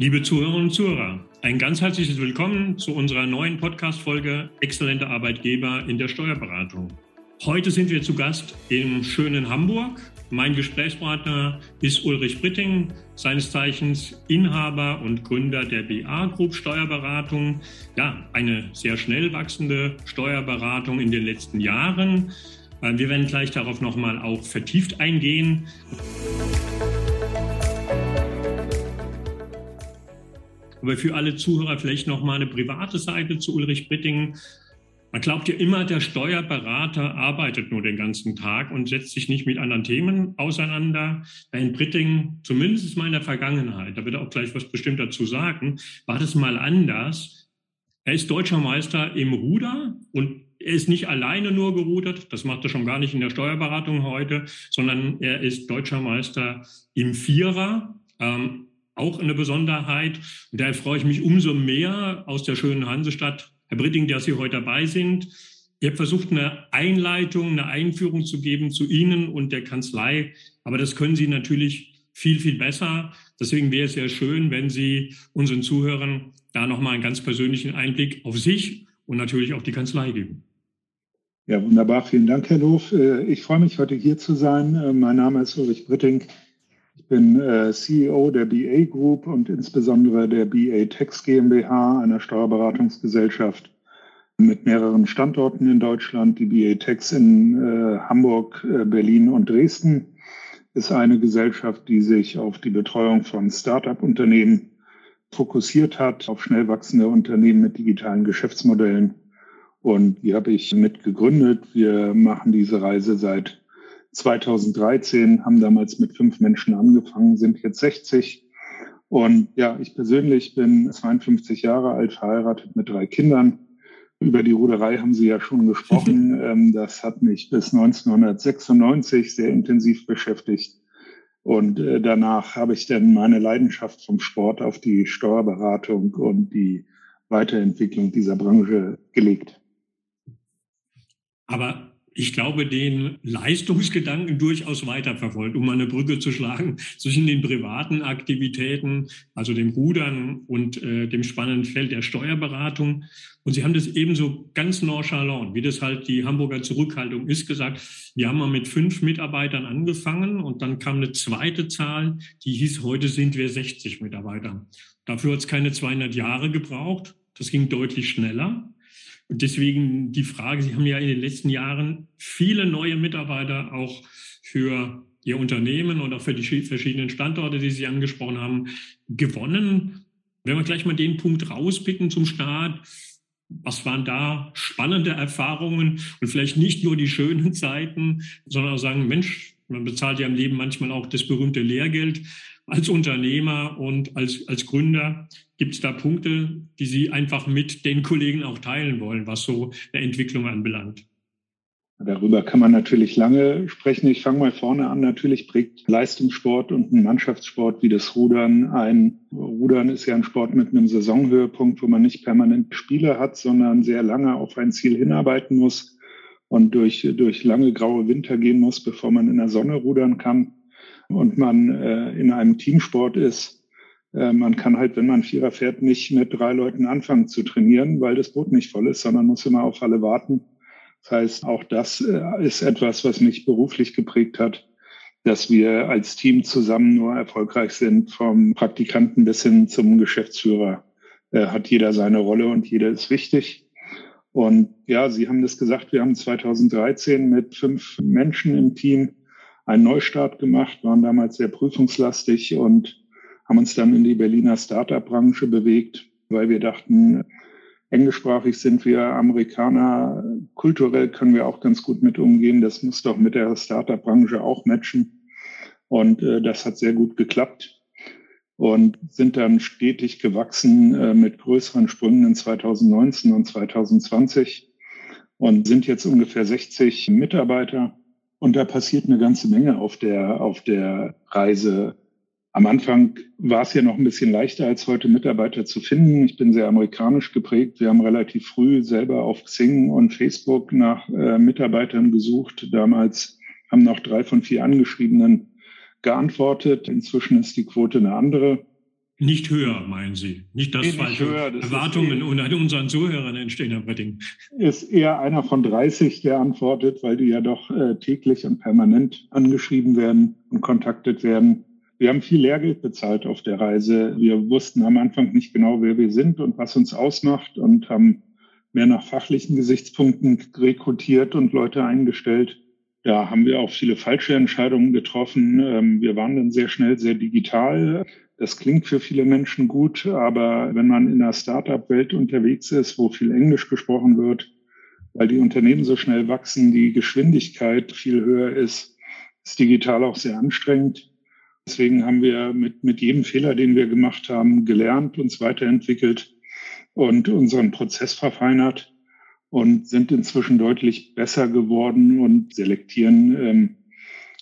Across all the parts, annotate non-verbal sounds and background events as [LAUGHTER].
Liebe Zuhörerinnen und Zuhörer, ein ganz herzliches Willkommen zu unserer neuen Podcast-Folge Exzellente Arbeitgeber in der Steuerberatung. Heute sind wir zu Gast im schönen Hamburg. Mein Gesprächspartner ist Ulrich Britting, seines Zeichens Inhaber und Gründer der BA Group Steuerberatung. Ja, eine sehr schnell wachsende Steuerberatung in den letzten Jahren. Äh, wir werden gleich darauf nochmal auch vertieft eingehen. Aber für alle Zuhörer vielleicht noch mal eine private Seite zu Ulrich Britting. Man glaubt ja immer, der Steuerberater arbeitet nur den ganzen Tag und setzt sich nicht mit anderen Themen auseinander. Bei Britting, zumindest mal in der Vergangenheit, da wird er auch gleich was bestimmt dazu sagen, war das mal anders. Er ist deutscher Meister im Ruder und er ist nicht alleine nur gerudert, das macht er schon gar nicht in der Steuerberatung heute, sondern er ist deutscher Meister im Vierer. Ähm, auch eine Besonderheit. Und daher freue ich mich umso mehr aus der schönen Hansestadt, Herr Britting, dass Sie heute dabei sind. Ihr habt versucht, eine Einleitung, eine Einführung zu geben zu Ihnen und der Kanzlei. Aber das können Sie natürlich viel, viel besser. Deswegen wäre es sehr schön, wenn Sie unseren Zuhörern da nochmal einen ganz persönlichen Einblick auf sich und natürlich auch die Kanzlei geben. Ja, wunderbar. Vielen Dank, Herr Loof. Äh, ich freue mich, heute hier zu sein. Äh, mein Name ist Ulrich Britting. Bin äh, CEO der BA Group und insbesondere der BA Tax GmbH, einer Steuerberatungsgesellschaft mit mehreren Standorten in Deutschland. Die BA Tax in äh, Hamburg, äh, Berlin und Dresden ist eine Gesellschaft, die sich auf die Betreuung von Start-up-Unternehmen fokussiert hat, auf schnell wachsende Unternehmen mit digitalen Geschäftsmodellen. Und die habe ich mit gegründet. Wir machen diese Reise seit 2013, haben damals mit fünf Menschen angefangen, sind jetzt 60. Und ja, ich persönlich bin 52 Jahre alt, verheiratet mit drei Kindern. Über die Ruderei haben Sie ja schon gesprochen. [LAUGHS] Ähm, das hat mich bis 1996 sehr intensiv beschäftigt. Und äh, danach habe ich dann meine Leidenschaft vom Sport auf die Steuerberatung und die Weiterentwicklung dieser Branche gelegt. Aber ich glaube, den Leistungsgedanken durchaus weiterverfolgt, um eine Brücke zu schlagen [LAUGHS] zwischen den privaten Aktivitäten, also dem Rudern und äh, dem spannenden Feld der Steuerberatung. Und Sie haben das ebenso ganz nonchalant, wie das halt die Hamburger Zurückhaltung ist, gesagt, wir haben mal mit fünf Mitarbeitern angefangen und dann kam eine zweite Zahl, die hieß, heute sind wir 60 Mitarbeiter. Dafür hat es keine 200 Jahre gebraucht. Das ging deutlich schneller. Und deswegen die Frage, Sie haben ja in den letzten Jahren viele neue Mitarbeiter auch für Ihr Unternehmen und auch für die verschiedenen Standorte, die Sie angesprochen haben, gewonnen. Wenn wir gleich mal den Punkt rauspicken zum Start, was waren da spannende Erfahrungen und vielleicht nicht nur die schönen [LAUGHS] Zeiten, sondern auch sagen, Mensch, man bezahlt ja im Leben manchmal auch das berühmte Lehrgeld als Unternehmer und als, als Gründer. Gibt es da Punkte, die Sie einfach mit den Kollegen auch teilen wollen, was so eine Entwicklung anbelangt? Darüber kann man natürlich lange sprechen. Ich fange mal vorne an. Natürlich prägt Leistungssport und ein Mannschaftssport wie das Rudern ein. Rudern ist ja ein Sport mit einem Saisonhöhepunkt, wo man nicht permanent Spiele hat, sondern sehr lange auf ein Ziel hinarbeiten muss und durch, durch lange graue Winter gehen muss, bevor man in der Sonne rudern kann und man äh, in einem Teamsport ist äh, man kann halt, wenn man Vierer fährt, nicht mit drei Leuten anfangen zu trainieren, weil das Boot nicht voll ist, sondern muss immer auf alle warten. Das heißt, auch das äh, ist etwas, was mich beruflich geprägt hat, dass wir als Team zusammen nur erfolgreich sind, vom Praktikanten bis hin zum Geschäftsführer äh, hat jeder seine Rolle und jeder ist wichtig. Und ja, Sie haben das gesagt, wir haben 2013 mit fünf Menschen im Team einen Neustart gemacht, waren damals sehr prüfungslastig und haben uns dann in die Berliner Startup-Branche bewegt, weil wir dachten, englischsprachig sind wir Amerikaner, kulturell können wir auch ganz gut mit umgehen. Das muss doch mit der Startup-Branche auch matchen. Und äh, das hat sehr gut geklappt und sind dann stetig gewachsen äh, mit größeren Sprüngen in 2019 und 2020 und sind jetzt ungefähr 60 Mitarbeiter. Und da passiert eine ganze Menge auf der, auf der Reise am Anfang war es ja noch ein bisschen leichter als heute Mitarbeiter zu finden. Ich bin sehr amerikanisch geprägt. Wir haben relativ früh selber auf Xing und Facebook nach äh, Mitarbeitern gesucht. Damals haben noch drei von vier Angeschriebenen geantwortet. Inzwischen ist die Quote eine andere. Nicht höher, meinen Sie? Nicht, dass nee, falsche höher, das Erwartungen unter unseren Zuhörern entstehen, Herr Bretting. Ist eher einer von 30, der antwortet, weil die ja doch äh, täglich und permanent angeschrieben werden und kontaktet werden. Wir haben viel Lehrgeld bezahlt auf der Reise. Wir wussten am Anfang nicht genau, wer wir sind und was uns ausmacht und haben mehr nach fachlichen Gesichtspunkten rekrutiert und Leute eingestellt. Da haben wir auch viele falsche Entscheidungen getroffen. Ähm, wir waren dann sehr schnell sehr digital. Das klingt für viele Menschen gut, aber wenn man in der Startup-Welt unterwegs ist, wo viel Englisch gesprochen wird, weil die Unternehmen so schnell wachsen, die Geschwindigkeit viel höher ist, ist digital auch sehr anstrengend. Deswegen haben wir mit, mit jedem Fehler, den wir gemacht haben, gelernt, uns weiterentwickelt und unseren Prozess verfeinert und sind inzwischen deutlich besser geworden und selektieren ähm,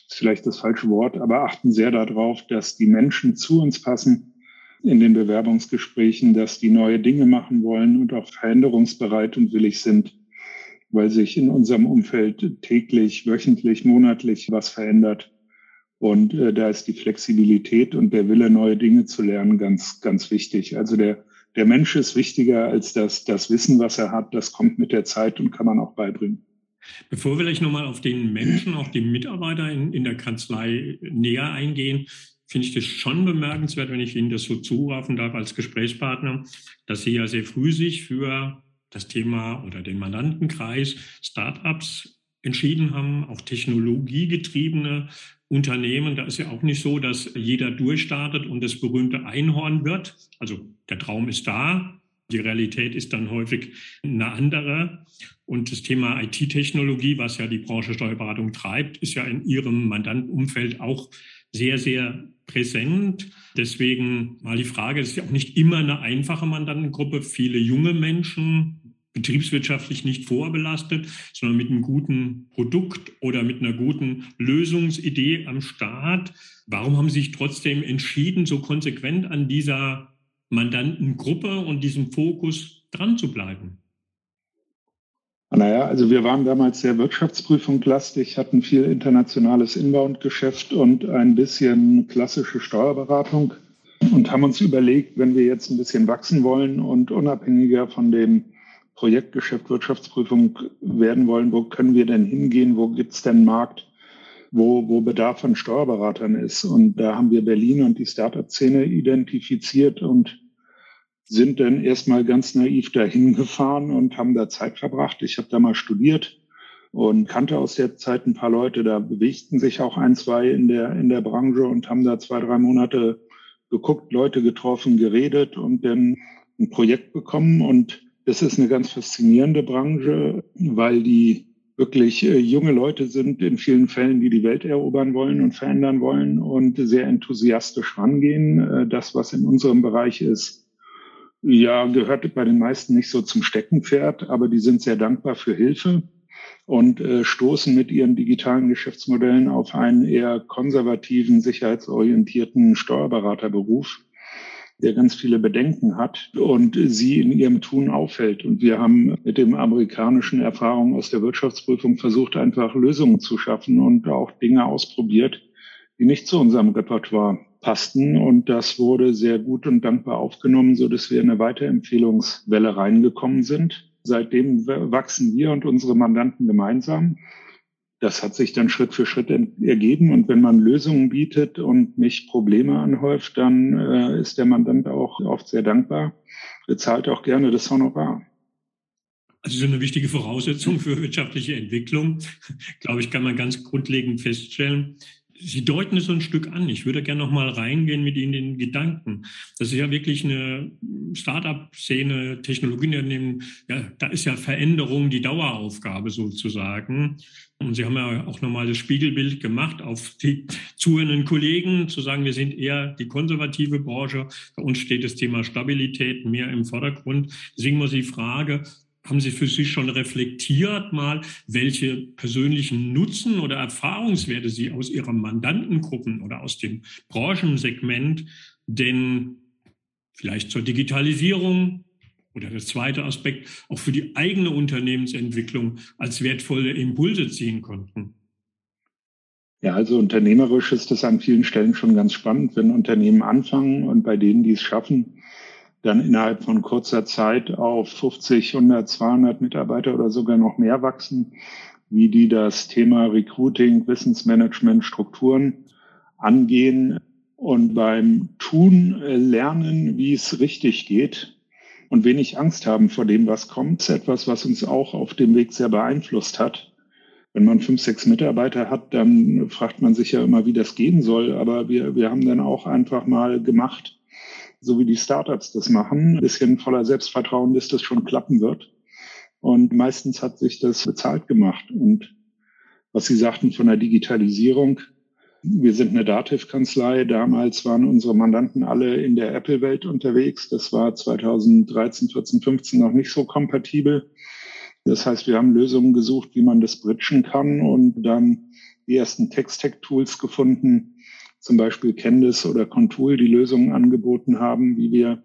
ist vielleicht das falsche Wort, aber achten sehr darauf, dass die Menschen zu uns passen in den Bewerbungsgesprächen, dass die neue Dinge machen wollen und auch veränderungsbereit und willig sind, weil sich in unserem Umfeld täglich, wöchentlich, monatlich was verändert. Und äh, da ist die Flexibilität und der Wille, neue Dinge zu lernen, ganz, ganz wichtig. Also der, der Mensch ist wichtiger als das, das Wissen, was er hat. Das kommt mit der Zeit und kann man auch beibringen. Bevor wir vielleicht nochmal auf den Menschen, auch die Mitarbeiter in, in der Kanzlei näher eingehen, finde ich das schon bemerkenswert, wenn ich Ihnen das so zurufen darf als Gesprächspartner, dass Sie ja sehr früh sich für das Thema oder den Mandantenkreis Startups entschieden haben, auch technologiegetriebene Unternehmen. Da ist ja auch nicht so, dass jeder durchstartet und das berühmte Einhorn wird. Also der Traum ist da, die Realität ist dann häufig eine andere. Und das Thema IT-Technologie, was ja die Branche Steuerberatung treibt, ist ja in Ihrem Mandantenumfeld auch sehr, sehr präsent. Deswegen mal die Frage, es ist ja auch nicht immer eine einfache Mandantengruppe. Viele junge Menschen, betriebswirtschaftlich nicht vorbelastet, sondern mit einem guten Produkt oder mit einer guten Lösungsidee am Start. Warum haben Sie sich trotzdem entschieden, so konsequent an dieser Mandantengruppe und diesem Fokus dran zu bleiben? Naja, also wir waren damals sehr wirtschaftsprüfungslastig, hatten viel internationales Inbound-Geschäft und ein bisschen klassische Steuerberatung und haben uns überlegt, wenn wir jetzt ein bisschen wachsen wollen und unabhängiger von dem Projektgeschäft Wirtschaftsprüfung werden wollen, wo können wir denn hingehen, wo gibt es denn Markt, wo, wo Bedarf an Steuerberatern ist. Und da haben wir Berlin und die Startup-Szene identifiziert und sind dann erstmal ganz naiv dahin gefahren und haben da Zeit verbracht. Ich habe da mal studiert und kannte aus der Zeit ein paar Leute. Da bewegten sich auch ein, zwei in der, in der Branche und haben da zwei, drei Monate geguckt, Leute getroffen, geredet und dann ein Projekt bekommen. Und das ist eine ganz faszinierende Branche, weil die wirklich äh, junge Leute sind in vielen Fällen, die die Welt erobern wollen und verändern wollen und sehr enthusiastisch rangehen. Äh, das, was in unserem Bereich ist, ja, gehört bei den meisten nicht so zum Steckenpferd, aber die sind sehr dankbar für Hilfe und äh, stoßen mit ihren digitalen Geschäftsmodellen auf einen eher konservativen, sicherheitsorientierten Steuerberaterberuf der ganz viele Bedenken hat und sie in ihrem Tun auffällt. Und wir haben mit dem amerikanischen Erfahrungen aus der Wirtschaftsprüfung versucht, einfach Lösungen zu schaffen und auch Dinge ausprobiert, die nicht zu unserem Repertoire passten. Und das wurde sehr gut und dankbar aufgenommen, so dass wir in eine Weiterempfehlungswelle reingekommen sind. Seitdem wachsen wir und unsere Mandanten gemeinsam das hat sich dann Schritt für Schritt ergeben. Und wenn man Lösungen bietet und nicht Probleme anhäuft, dann äh, ist der Mandant auch oft sehr dankbar, bezahlt auch gerne das Honorar. Also so eine wichtige Voraussetzung für wirtschaftliche Entwicklung, [LAUGHS] glaube ich, kann man ganz grundlegend feststellen. Sie deuten es so ein Stück an. Ich würde gerne noch mal reingehen mit Ihnen in den Gedanken. Das ist ja wirklich eine Start-up-Szene, Technologieunternehmen. Ja, da ist ja Veränderung die Daueraufgabe sozusagen. Und Sie haben ja auch nochmal das Spiegelbild gemacht auf die zuhörenden Kollegen, zu sagen, wir sind eher die konservative Branche. Bei uns steht das Thema Stabilität mehr im Vordergrund. Deswegen muss ich die Frage, haben Sie für sich schon reflektiert mal, welche persönlichen Nutzen oder Erfahrungswerte Sie aus Ihren Mandantengruppen oder aus dem Branchensegment denn vielleicht zur Digitalisierung oder der zweite Aspekt auch für die eigene Unternehmensentwicklung als wertvolle Impulse ziehen konnten? Ja, also unternehmerisch ist es an vielen Stellen schon ganz spannend, wenn Unternehmen anfangen und bei denen, die es schaffen, dann innerhalb von kurzer Zeit auf 50, 100, 200 Mitarbeiter oder sogar noch mehr wachsen, wie die das Thema Recruiting, Wissensmanagement, Strukturen angehen und beim Tun lernen, wie es richtig geht und wenig Angst haben vor dem, was kommt, ist etwas, was uns auch auf dem Weg sehr beeinflusst hat. Wenn man fünf, sechs Mitarbeiter hat, dann fragt man sich ja immer, wie das gehen soll. Aber wir, wir haben dann auch einfach mal gemacht, so wie die Startups das machen, ein bisschen voller Selbstvertrauen, dass das schon klappen wird. Und meistens hat sich das bezahlt gemacht. Und was Sie sagten von der Digitalisierung, wir sind eine Dativ-Kanzlei. Damals waren unsere Mandanten alle in der Apple-Welt unterwegs. Das war 2013, 14, 15 noch nicht so kompatibel. Das heißt, wir haben Lösungen gesucht, wie man das bridgen kann und dann die ersten Text-Tech-Tools gefunden, zum Beispiel Candice oder Contool, die Lösungen angeboten haben, wie wir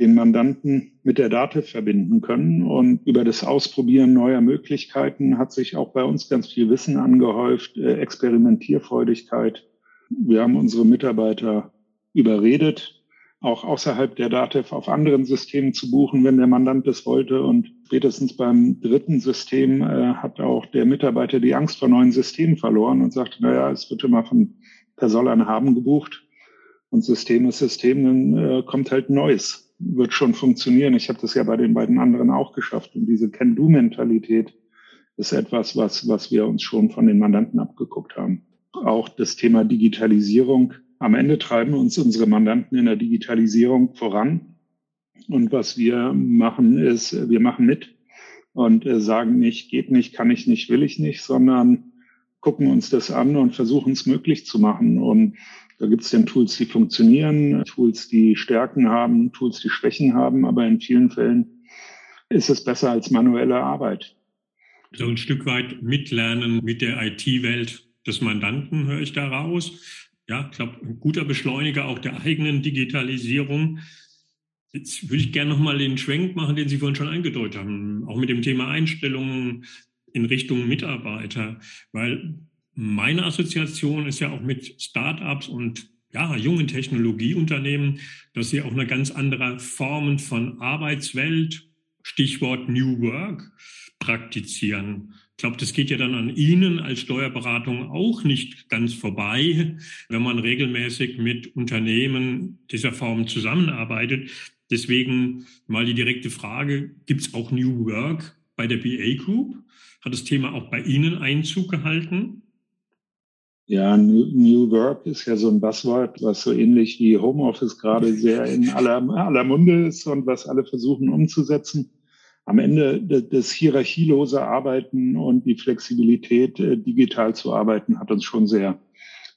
den Mandanten mit der Dativ verbinden können. Und über das Ausprobieren neuer Möglichkeiten hat sich auch bei uns ganz viel Wissen angehäuft, äh, Experimentierfreudigkeit. Wir haben unsere Mitarbeiter überredet, auch außerhalb der Dativ auf anderen Systemen zu buchen, wenn der Mandant das wollte. Und spätestens beim dritten System äh, hat auch der Mitarbeiter die Angst vor neuen Systemen verloren und sagte, naja, es wird immer von per Soll ein Haben gebucht. Und System ist System, dann äh, kommt halt Neues wird schon funktionieren. Ich habe das ja bei den beiden anderen auch geschafft. Und diese Can-Do-Mentalität ist etwas, was, was wir uns schon von den Mandanten abgeguckt haben. Auch das Thema Digitalisierung. Am Ende treiben uns unsere Mandanten in der Digitalisierung voran. Und was wir machen, ist, wir machen mit und äh, sagen nicht, geht nicht, kann ich nicht, will ich nicht, sondern gucken uns das an und versuchen es möglich zu machen. Und da gibt es dann Tools, die funktionieren, Tools, die Stärken haben, Tools, die Schwächen haben, aber in vielen Fällen ist es besser als manuelle Arbeit. So ein Stück weit mitlernen mit der IT-Welt des Mandanten höre ich da raus. Ja, ich glaube, ein guter Beschleuniger auch der eigenen Digitalisierung. Jetzt würde ich gerne nochmal den Schwenk machen, den Sie vorhin schon eingedeutet haben, auch mit dem Thema Einstellungen in Richtung Mitarbeiter, weil meine Assoziation ist ja auch mit Startups und ja, jungen Technologieunternehmen, dass sie auch eine ganz andere Formen von Arbeitswelt, Stichwort New Work, praktizieren. Ich glaube, das geht ja dann an Ihnen als Steuerberatung auch nicht ganz vorbei, wenn man regelmäßig mit Unternehmen dieser Form zusammenarbeitet. Deswegen mal die direkte Frage, gibt es auch New Work bei der BA Group? Hat das Thema auch bei Ihnen Einzug gehalten? Ja, New Work ist ja so ein Buzzword, was so ähnlich wie Homeoffice gerade sehr in aller, aller Munde ist und was alle versuchen umzusetzen. Am Ende das hierarchielose Arbeiten und die Flexibilität, äh, digital zu arbeiten, hat uns schon sehr,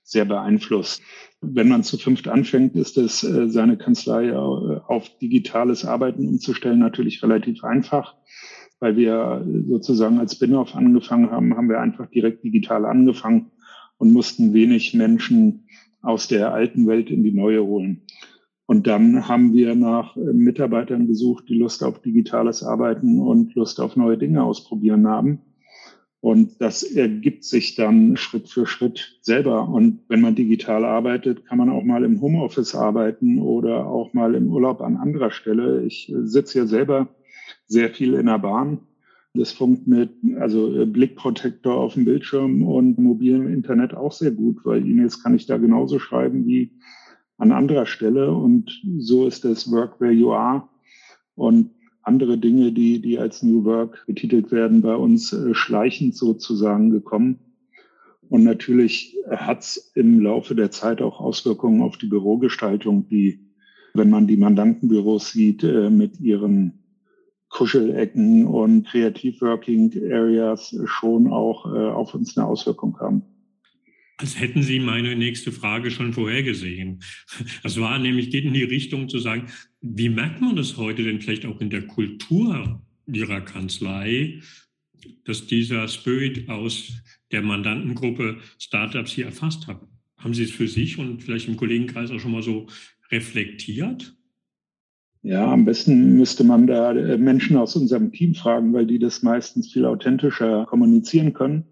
sehr beeinflusst. Wenn man zu fünft anfängt, ist es, äh, seine Kanzlei äh, auf digitales Arbeiten umzustellen, natürlich relativ einfach. Weil wir sozusagen als Spin-off angefangen haben, haben wir einfach direkt digital angefangen und mussten wenig Menschen aus der alten Welt in die neue holen. Und dann haben wir nach äh, Mitarbeitern gesucht, die Lust auf digitales Arbeiten und Lust auf neue Dinge ausprobieren haben. Und das ergibt sich dann Schritt für Schritt selber. Und wenn man digital arbeitet, kann man auch mal im Homeoffice arbeiten oder auch mal im Urlaub an anderer Stelle. Ich äh, sitze ja selber sehr viel in der Bahn das funkt mit, also äh, Blickprotektor auf dem Bildschirm und mobilem Internet auch sehr gut, weil E-Mails kann ich da genauso schreiben wie an anderer Stelle. Und so ist das Work Where You Are. Und andere Dinge, die, die als New Work betitelt werden, bei uns äh, schleichend sozusagen gekommen. Und natürlich hat es im Laufe der Zeit auch Auswirkungen auf die Bürogestaltung, die, wenn man die Mandantenbüros sieht, äh, mit ihren Kuschelecken und Creative-Working Areas schon auch äh, auf uns eine Auswirkung haben. Als hätten Sie meine nächste Frage schon vorhergesehen. Das war nämlich, geht in die Richtung zu sagen, wie merkt man das heute denn vielleicht auch in der Kultur Ihrer Kanzlei, dass dieser Spirit aus der Mandantengruppe Startups hier erfasst hat? Haben Sie es für sich und vielleicht im Kollegenkreis auch schon mal so reflektiert? Ja, am besten müsste man da äh, Menschen aus unserem Team fragen, weil die das meistens viel authentischer kommunizieren können.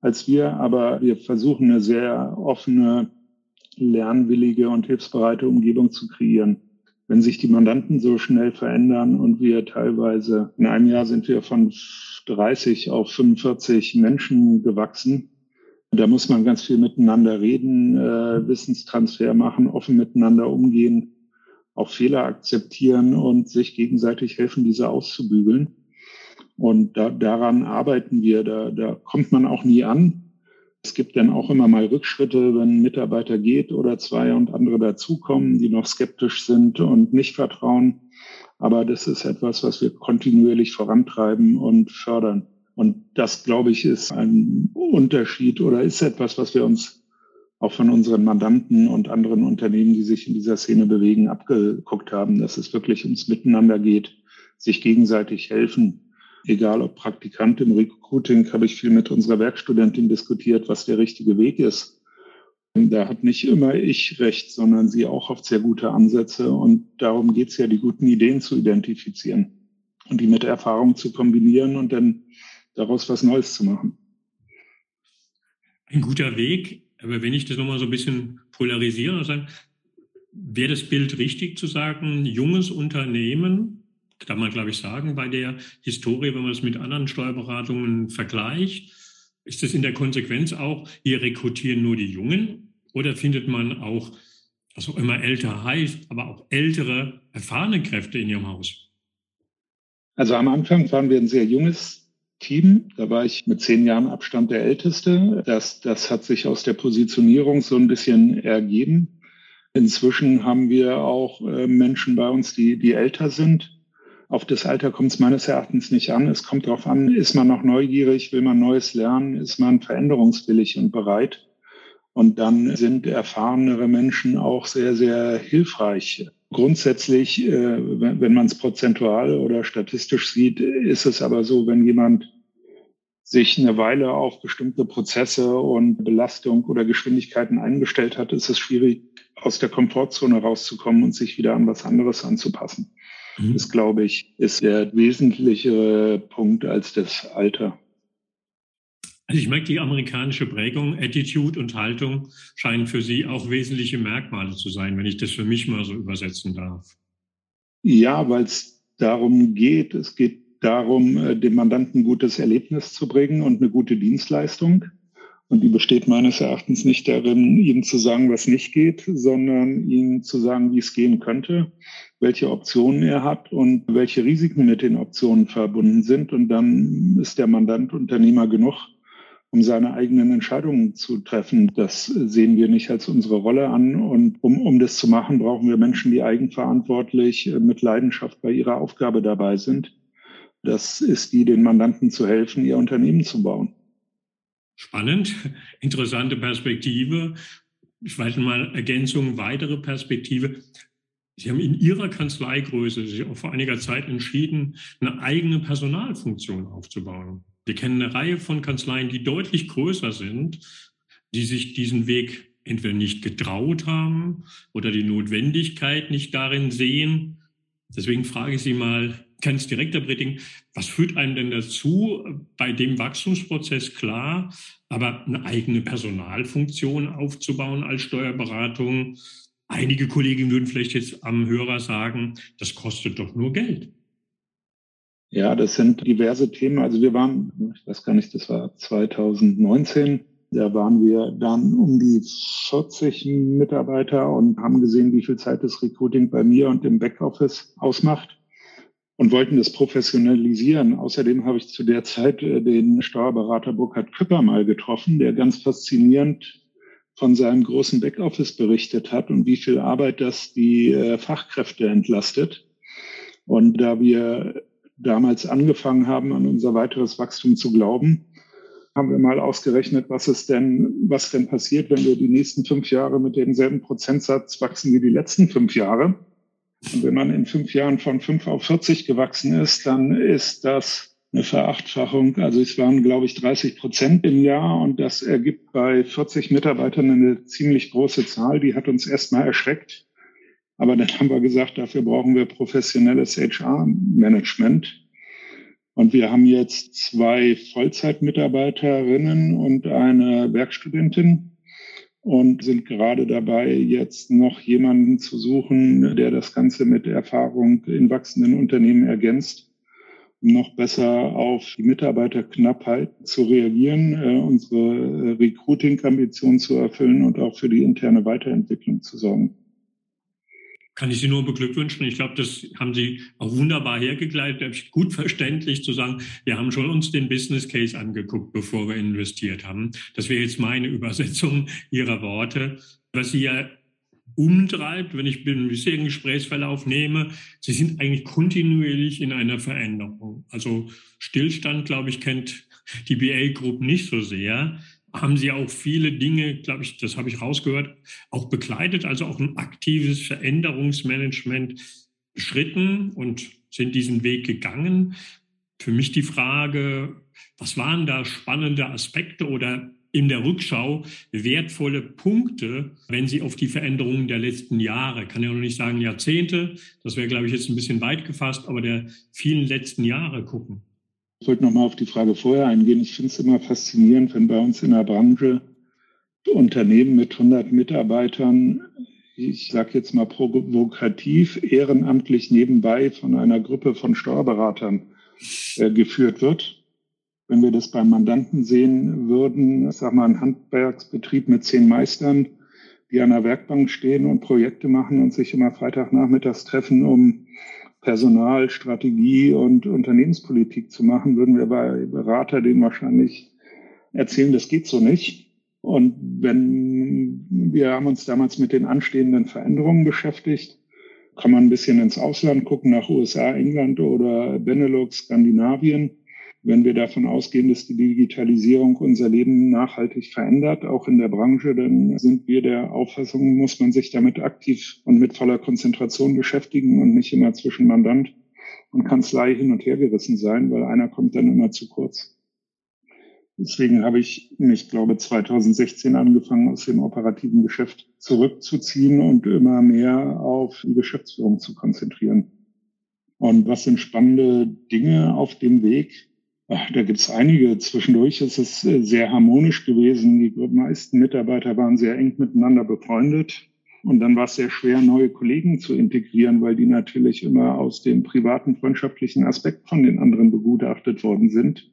als wir, aber wir versuchen eine sehr offene, lernwillige und hilfsbereite Umgebung zu kreieren. Wenn sich die Mandanten so schnell verändern und wir teilweise, in einem Jahr sind wir von 30 auf 45 Menschen gewachsen, da muss man ganz viel miteinander reden, äh, Wissenstransfer machen, offen miteinander umgehen, auch Fehler akzeptieren und sich gegenseitig helfen, diese auszubügeln. Und da, daran arbeiten wir. Da, da kommt man auch nie an. Es gibt dann auch immer mal Rückschritte, wenn ein Mitarbeiter geht oder zwei und andere dazukommen, die noch skeptisch sind und nicht vertrauen. Aber das ist etwas, was wir kontinuierlich vorantreiben und fördern. Und das, glaube ich, ist ein Unterschied oder ist etwas, was wir uns auch von unseren Mandanten und anderen Unternehmen, die sich in dieser Szene bewegen, abgeguckt haben, dass es wirklich ums Miteinander geht, sich gegenseitig helfen egal ob Praktikant im Recruiting, habe ich viel mit unserer Werkstudentin diskutiert, was der richtige Weg ist. Da hat nicht immer ich recht, sondern sie auch oft sehr gute Ansätze. Und darum geht es ja, die guten Ideen zu identifizieren und die mit Erfahrung zu kombinieren und dann daraus was Neues zu machen. Ein guter Weg, aber wenn ich das nochmal so ein bisschen polarisiere, dann wäre das Bild richtig zu sagen, junges Unternehmen kann man, glaube ich, sagen, bei der Historie, wenn man es mit anderen Steuerberatungen vergleicht. Ist es in der Konsequenz auch, hier rekrutieren nur die Jungen oder findet man auch, was auch immer älter heißt, aber auch ältere, erfahrene Kräfte in Ihrem Haus? Also am Anfang waren wir ein sehr junges Team. Da war ich mit zehn Jahren Abstand der Älteste. Das, das hat sich aus der Positionierung so ein bisschen ergeben. Inzwischen haben wir auch äh, Menschen bei uns, die, die älter sind. Auf das Alter kommt es meines Erachtens nicht an. Es kommt darauf an, ist man noch neugierig, will man Neues lernen, ist man veränderungswillig und bereit. Und dann sind erfahrenere Menschen auch sehr, sehr hilfreich. Grundsätzlich, äh, wenn man es prozentual oder statistisch sieht, ist es aber so, wenn jemand sich eine Weile auf bestimmte Prozesse und Belastung oder Geschwindigkeiten eingestellt hat, ist es schwierig, aus der Komfortzone rauszukommen und sich wieder an was anderes anzupassen. Mhm. Das, glaube ich, ist der wesentlichere Punkt als das Alter. Also ich merke, die amerikanische Prägung, Attitude und Haltung scheinen für Sie auch wesentliche Merkmale zu sein, wenn ich das für mich mal so übersetzen darf. Ja, weil es darum geht, es geht darum, äh, dem Mandanten ein gutes Erlebnis zu bringen und eine gute Dienstleistung. Und die besteht meines Erachtens nicht darin, ihm zu sagen, was nicht geht, sondern ihm zu sagen, wie es gehen könnte, welche Optionen er hat und welche Risiken mit den Optionen verbunden sind. Und dann ist der Mandant Unternehmer genug, um seine eigenen Entscheidungen zu treffen. Das sehen wir nicht als unsere Rolle an. Und um, um das zu machen, brauchen wir Menschen, die eigenverantwortlich äh, mit Leidenschaft bei ihrer Aufgabe dabei sind. Das ist die, den Mandanten zu helfen, ihr Unternehmen zu bauen. Spannend, interessante Perspektive. Ich weiß mal Ergänzung, weitere Perspektive. Sie haben in Ihrer Kanzleigröße sich auch vor einiger Zeit entschieden, eine eigene Personalfunktion aufzubauen. Wir kennen eine Reihe von Kanzleien, die deutlich größer sind, die sich diesen Weg entweder nicht getraut haben oder die Notwendigkeit nicht darin sehen. Deswegen frage ich Sie mal, ganz direkt, Herr Britting, was führt einem denn dazu, bei dem Wachstumsprozess klar, aber eine eigene Personalfunktion aufzubauen als Steuerberatung? Einige Kollegen würden vielleicht jetzt am Hörer sagen, das kostet doch nur Geld. Ja, das sind diverse Themen. Also wir waren, ich weiß gar nicht, das war 2019, da waren wir dann um die 40 Mitarbeiter und haben gesehen, wie viel Zeit das Recruiting bei mir und im Backoffice ausmacht und wollten das professionalisieren. Außerdem habe ich zu der Zeit äh, den Steuerberater Burkhard Küpper mal getroffen, der ganz faszinierend von seinem großen Backoffice berichtet hat und wie viel Arbeit das die äh, Fachkräfte entlastet. Und da wir damals angefangen haben, an unser weiteres Wachstum zu glauben, haben wir mal ausgerechnet, was ist denn, was denn passiert, wenn wir die nächsten fünf Jahre mit demselben Prozentsatz wachsen wie die letzten fünf Jahre. Und wenn man in fünf Jahren von fünf auf 40 gewachsen ist, dann ist das eine Verachtfachung. Also es waren, glaube ich, 30 Prozent im Jahr und das ergibt bei 40 Mitarbeitern eine ziemlich große Zahl. Die hat uns erstmal erschreckt. Aber dann haben wir gesagt, dafür brauchen wir professionelles HR-Management. Und wir haben jetzt zwei Vollzeitmitarbeiterinnen und eine Werkstudentin und sind gerade dabei, jetzt noch jemanden zu suchen, der das Ganze mit Erfahrung in wachsenden Unternehmen ergänzt, um noch besser auf die Mitarbeiterknappheit zu reagieren, äh, unsere Recruiting-Ambition zu erfüllen und auch für die interne Weiterentwicklung zu sorgen kann ich Sie nur beglückwünschen. Ich glaube, das haben Sie auch wunderbar hergekleidet, gut verständlich zu sagen, wir haben schon uns den Business Case angeguckt, bevor wir investiert haben. Das wäre jetzt meine [LAUGHS] Übersetzung Ihrer Worte. Was Sie ja umtreibt, wenn ich den bisherigen Gesprächsverlauf nehme, Sie sind eigentlich kontinuierlich in einer Veränderung. Also Stillstand, glaube ich, kennt die BA Group nicht so sehr haben Sie auch viele Dinge, glaube ich, das habe ich rausgehört, auch begleitet, also auch ein aktives Veränderungsmanagement beschritten und sind diesen Weg gegangen. Für mich die Frage, was waren da spannende Aspekte oder in der Rückschau wertvolle Punkte, wenn Sie auf die Veränderungen der letzten Jahre, kann ja noch nicht sagen Jahrzehnte, das wäre, glaube ich, jetzt ein bisschen weit gefasst, aber der vielen letzten Jahre gucken? Ich wollte nochmal auf die Frage vorher eingehen. Ich finde es immer faszinierend, wenn bei uns in der Branche Unternehmen mit 100 Mitarbeitern, ich sage jetzt mal provokativ, ehrenamtlich nebenbei von einer Gruppe von Steuerberatern äh, geführt wird. Wenn wir das beim Mandanten sehen würden, ich sag mal, ein Handwerksbetrieb mit zehn Meistern, die an der Werkbank stehen und Projekte machen und sich immer Freitagnachmittags treffen, um Personal, Strategie und Unternehmenspolitik zu machen, würden wir bei Berater denen wahrscheinlich erzählen, das geht so nicht. Und wenn wir haben uns damals mit den anstehenden Veränderungen beschäftigt, kann man ein bisschen ins Ausland gucken, nach USA, England oder Benelux, Skandinavien wenn wir davon ausgehen, dass die Digitalisierung unser Leben nachhaltig verändert, auch in der Branche, dann sind wir der Auffassung, muss man sich damit aktiv und mit voller Konzentration beschäftigen und nicht immer zwischen Mandant und Kanzlei hin und her gerissen sein, weil einer kommt dann immer zu kurz. Deswegen habe ich mich, glaube 2016 angefangen, aus dem operativen Geschäft zurückzuziehen und immer mehr auf die Geschäftsführung zu konzentrieren. Und was sind spannende Dinge auf dem Weg? Ach, da gibt es einige. Zwischendurch ist es äh, sehr harmonisch gewesen. Die meisten Mitarbeiter waren sehr eng miteinander befreundet. Und dann war es sehr schwer, neue Kollegen zu integrieren, weil die natürlich immer aus dem privaten, freundschaftlichen Aspekt von den anderen begutachtet worden sind.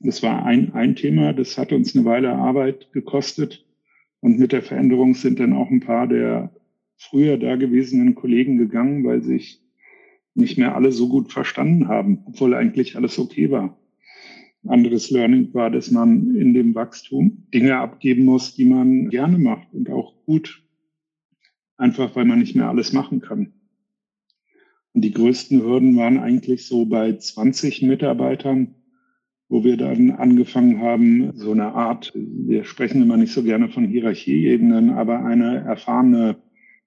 Das war ein, ein Thema, das hat uns eine Weile Arbeit gekostet. Und mit der Veränderung sind dann auch ein paar der früher dagewesenen Kollegen gegangen, weil sich nicht mehr alle so gut verstanden haben, obwohl eigentlich alles okay war anderes Learning war, dass man in dem Wachstum Dinge abgeben muss, die man gerne macht und auch gut. Einfach weil man nicht mehr alles machen kann. Und die größten Hürden waren eigentlich so bei 20 Mitarbeitern, wo wir dann angefangen haben, so eine Art, wir sprechen immer nicht so gerne von Hierarchieebenen, aber eine erfahrene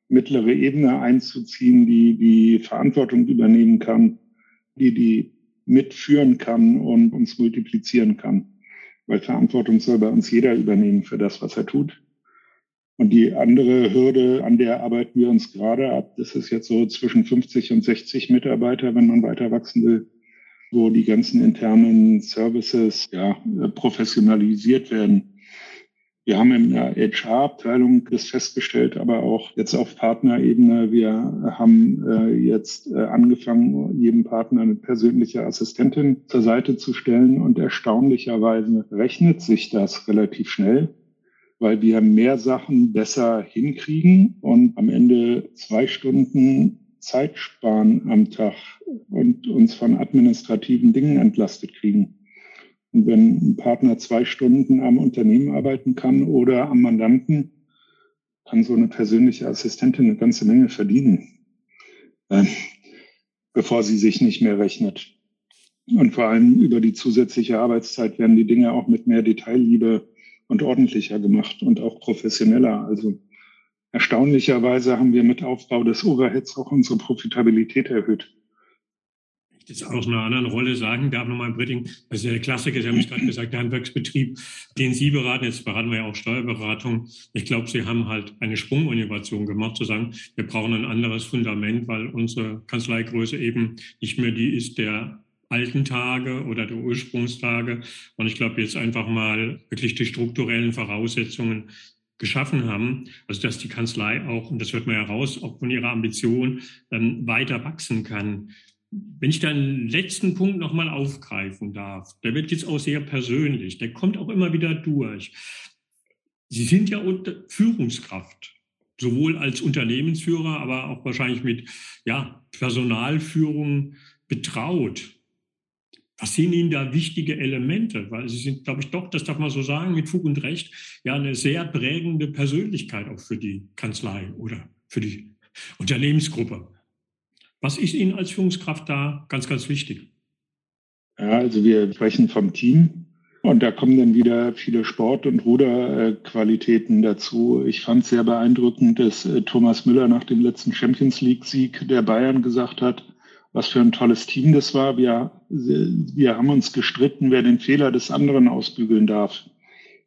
mittlere Ebene einzuziehen, die die Verantwortung übernehmen kann, die die mitführen kann und uns multiplizieren kann. Weil Verantwortung soll bei uns jeder übernehmen für das, was er tut. Und die andere Hürde, an der arbeiten wir uns gerade ab, das ist jetzt so zwischen 50 und 60 Mitarbeiter, wenn man weiter wachsen will, wo die ganzen internen Services ja, professionalisiert werden. Wir haben in der HR-Abteilung das festgestellt, aber auch jetzt auf Partnerebene. Wir haben äh, jetzt äh, angefangen, jedem Partner eine persönliche Assistentin zur Seite zu stellen und erstaunlicherweise rechnet sich das relativ schnell, weil wir mehr Sachen besser hinkriegen und am Ende zwei Stunden Zeit sparen am Tag und uns von administrativen Dingen entlastet kriegen. Und wenn ein Partner zwei Stunden am Unternehmen arbeiten kann oder am Mandanten, kann so eine persönliche Assistentin eine ganze Menge verdienen, äh, bevor sie sich nicht mehr rechnet. Und vor allem über die zusätzliche Arbeitszeit werden die Dinge auch mit mehr Detailliebe und ordentlicher gemacht und auch professioneller. Also erstaunlicherweise haben wir mit Aufbau des Overheads auch unsere Profitabilität erhöht das aus einer anderen Rolle sagen darf, nochmal im Britting, das ist ja der Klassiker, Sie haben es gerade [LAUGHS] gesagt, der Handwerksbetrieb, den Sie beraten, jetzt beraten wir ja auch Steuerberatung. Ich glaube, Sie haben halt eine Sprunginnovation gemacht, zu sagen, wir brauchen ein anderes Fundament, weil unsere Kanzleigröße eben nicht mehr die ist der alten Tage oder der Ursprungstage. Und ich glaube, jetzt einfach mal wirklich die strukturellen Voraussetzungen geschaffen haben, also dass die Kanzlei auch, und das hört man ja raus, auch von ihrer Ambition, dann weiter wachsen kann. Wenn ich da einen letzten Punkt nochmal aufgreifen darf, der wird jetzt auch sehr persönlich, der kommt auch immer wieder durch. Sie sind ja unter Führungskraft, sowohl als Unternehmensführer, aber auch wahrscheinlich mit ja, Personalführung betraut. Was sind Ihnen da wichtige Elemente? Weil Sie sind, glaube ich, doch, das darf man so sagen, mit Fug und Recht, ja, eine sehr prägende Persönlichkeit auch für die Kanzlei oder für die Unternehmensgruppe. Was ist Ihnen als Führungskraft da ganz, ganz wichtig? Ja, also wir sprechen vom Team und da kommen dann wieder viele Sport- und Ruderqualitäten dazu. Ich fand es sehr beeindruckend, dass äh, Thomas Müller nach dem letzten Champions League-Sieg der Bayern gesagt hat, was für ein tolles Team das war. Wir, wir haben uns gestritten, wer den Fehler des anderen ausbügeln darf.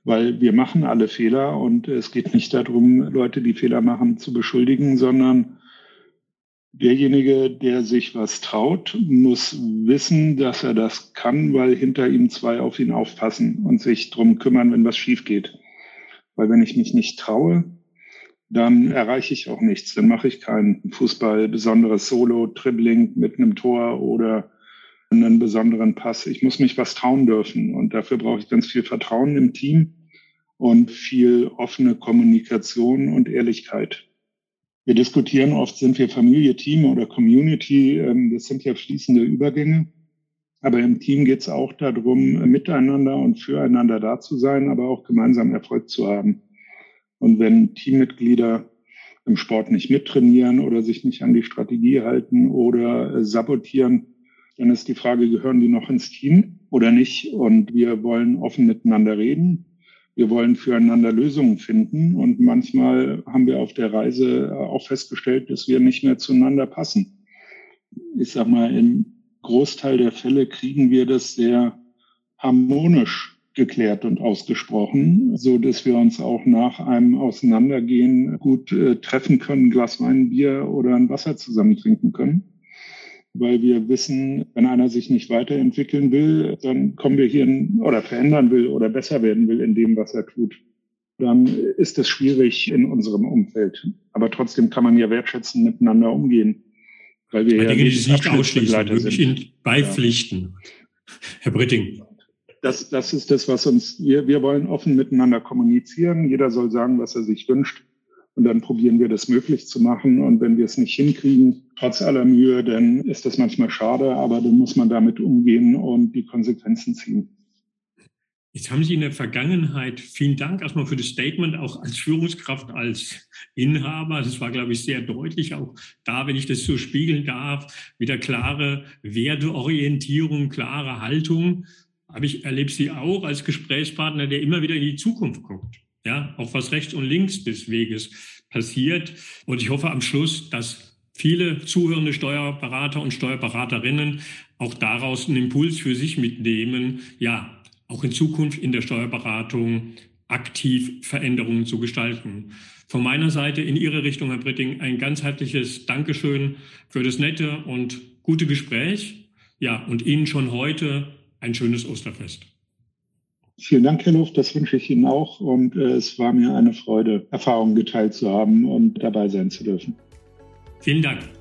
Weil wir machen alle Fehler und es geht nicht darum, Leute, die Fehler machen, zu beschuldigen, sondern derjenige, der sich was traut, muss wissen, dass er das kann, weil hinter ihm zwei auf ihn aufpassen und sich drum kümmern, wenn was schief geht. Weil wenn ich mich nicht traue, dann erreiche ich auch nichts. Dann mache ich kein Fußball, besonderes Solo, Dribbling mit einem Tor oder einen besonderen Pass. Ich muss mich was trauen dürfen und dafür brauche ich ganz viel Vertrauen im Team und viel offene Kommunikation und Ehrlichkeit. Wir diskutieren oft, sind wir Familie, Team oder Community. Ähm, das sind ja fließende Übergänge. Aber im Team geht es auch darum, miteinander und füreinander da zu sein, aber auch gemeinsam Erfolg zu haben. Und wenn Teammitglieder im Sport nicht mittrainieren oder sich nicht an die Strategie halten oder äh, sabotieren, dann ist die Frage, gehören die noch ins Team oder nicht? Und wir wollen offen miteinander reden. Wir wollen füreinander Lösungen finden. Und manchmal haben wir auf der Reise auch festgestellt, dass wir nicht mehr zueinander passen. Ich sag mal, im Großteil der Fälle kriegen wir das sehr harmonisch geklärt und ausgesprochen, so dass wir uns auch nach einem Auseinandergehen gut äh, treffen können, Glas Wein, Bier oder ein Wasser zusammen trinken können. Weil wir wissen, wenn einer sich nicht weiterentwickeln will, dann kommen wir hier in, oder verändern will oder besser werden will in dem, was er tut, dann ist es schwierig in unserem Umfeld. Aber trotzdem kann man ja wertschätzen miteinander umgehen. Weil wir ja Dinge, die nicht ausschließen, wirklich beipflichten. Ja. Herr Britting, das, das ist das, was uns, wir, wir wollen offen miteinander kommunizieren. Jeder soll sagen, was er sich wünscht. Und dann probieren wir das möglich zu machen. Und wenn wir es nicht hinkriegen, trotz aller Mühe, dann ist das manchmal schade, aber dann muss man damit umgehen und die Konsequenzen ziehen. Jetzt haben Sie in der Vergangenheit, vielen Dank erstmal für das Statement, auch als Führungskraft, als Inhaber. Das war, glaube ich, sehr deutlich, auch da, wenn ich das so spiegeln darf, wieder klare Werteorientierung, klare Haltung habe ich, erlebe Sie auch als Gesprächspartner, der immer wieder in die Zukunft guckt. Ja, auch was rechts und links des Weges passiert. Und ich hoffe am Schluss, dass viele zuhörende Steuerberater und Steuerberaterinnen auch daraus einen Impuls für sich mitnehmen, ja, auch in Zukunft in der Steuerberatung aktiv Veränderungen zu gestalten. Von meiner Seite in Ihre Richtung, Herr Britting, ein ganzheitliches Dankeschön für das nette und gute Gespräch. Ja, und Ihnen schon heute ein schönes Osterfest. Vielen Dank, Herr Luft. Das wünsche ich Ihnen auch. Und äh, es war mir eine Freude, Erfahrungen geteilt zu haben und dabei sein zu dürfen. Vielen Dank.